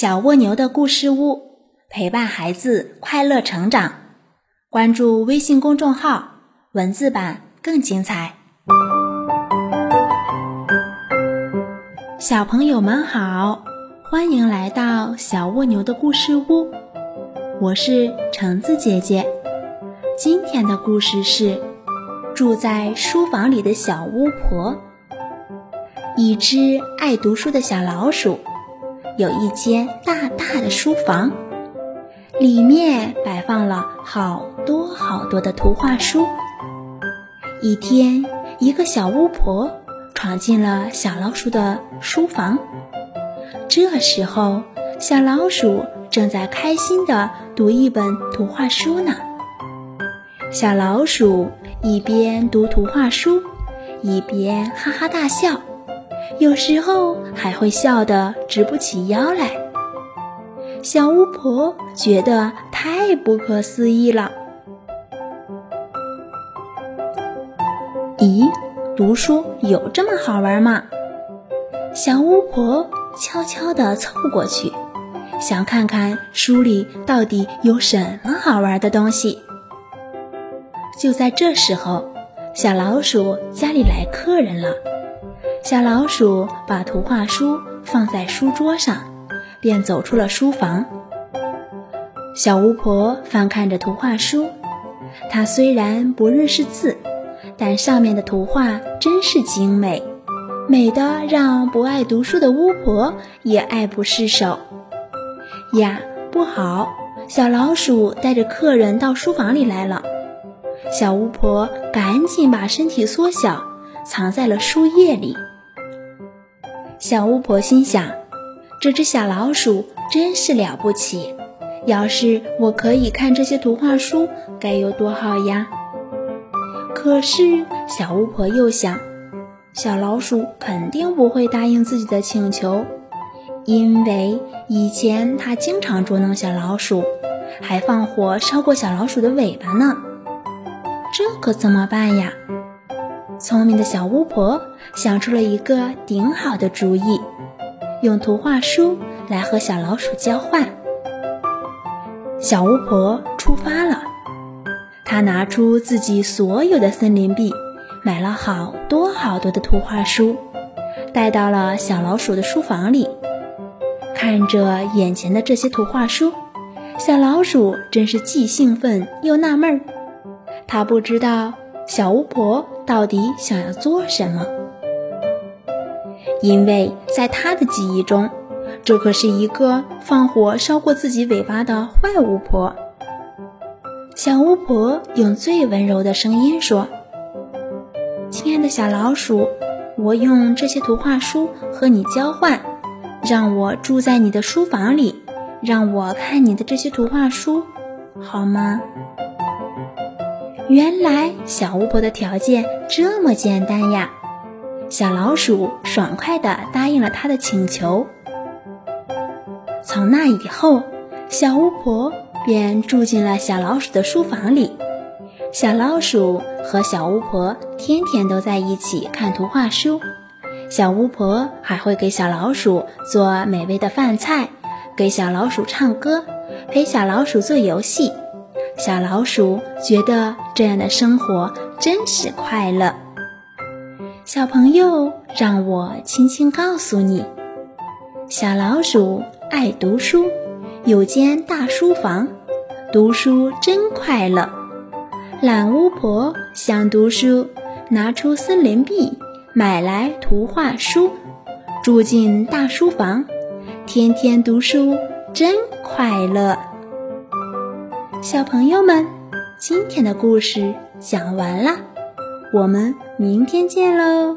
小蜗牛的故事屋，陪伴孩子快乐成长。关注微信公众号，文字版更精彩。小朋友们好，欢迎来到小蜗牛的故事屋，我是橙子姐姐。今天的故事是住在书房里的小巫婆。一只爱读书的小老鼠。有一间大大的书房，里面摆放了好多好多的图画书。一天，一个小巫婆闯进了小老鼠的书房。这时候，小老鼠正在开心地读一本图画书呢。小老鼠一边读图画书，一边哈哈大笑。有时候还会笑得直不起腰来。小巫婆觉得太不可思议了。咦，读书有这么好玩吗？小巫婆悄悄地凑过去，想看看书里到底有什么好玩的东西。就在这时候，小老鼠家里来客人了。小老鼠把图画书放在书桌上，便走出了书房。小巫婆翻看着图画书，她虽然不认识字，但上面的图画真是精美，美的让不爱读书的巫婆也爱不释手。呀，不好！小老鼠带着客人到书房里来了。小巫婆赶紧把身体缩小，藏在了书页里。小巫婆心想：“这只小老鼠真是了不起，要是我可以看这些图画书，该有多好呀！”可是，小巫婆又想，小老鼠肯定不会答应自己的请求，因为以前它经常捉弄小老鼠，还放火烧过小老鼠的尾巴呢。这可怎么办呀？聪明的小巫婆想出了一个顶好的主意，用图画书来和小老鼠交换。小巫婆出发了，她拿出自己所有的森林币，买了好多好多的图画书，带到了小老鼠的书房里。看着眼前的这些图画书，小老鼠真是既兴奋又纳闷儿，它不知道。小巫婆到底想要做什么？因为在她的记忆中，这可是一个放火烧过自己尾巴的坏巫婆。小巫婆用最温柔的声音说：“亲爱的小老鼠，我用这些图画书和你交换，让我住在你的书房里，让我看你的这些图画书，好吗？”原来小巫婆的条件这么简单呀！小老鼠爽快地答应了她的请求。从那以后，小巫婆便住进了小老鼠的书房里。小老鼠和小巫婆天天都在一起看图画书。小巫婆还会给小老鼠做美味的饭菜，给小老鼠唱歌，陪小老鼠做游戏。小老鼠觉得这样的生活真是快乐。小朋友，让我轻轻告诉你：小老鼠爱读书，有间大书房，读书真快乐。懒巫婆想读书，拿出森林币买来图画书，住进大书房，天天读书真快乐。小朋友们，今天的故事讲完啦，我们明天见喽。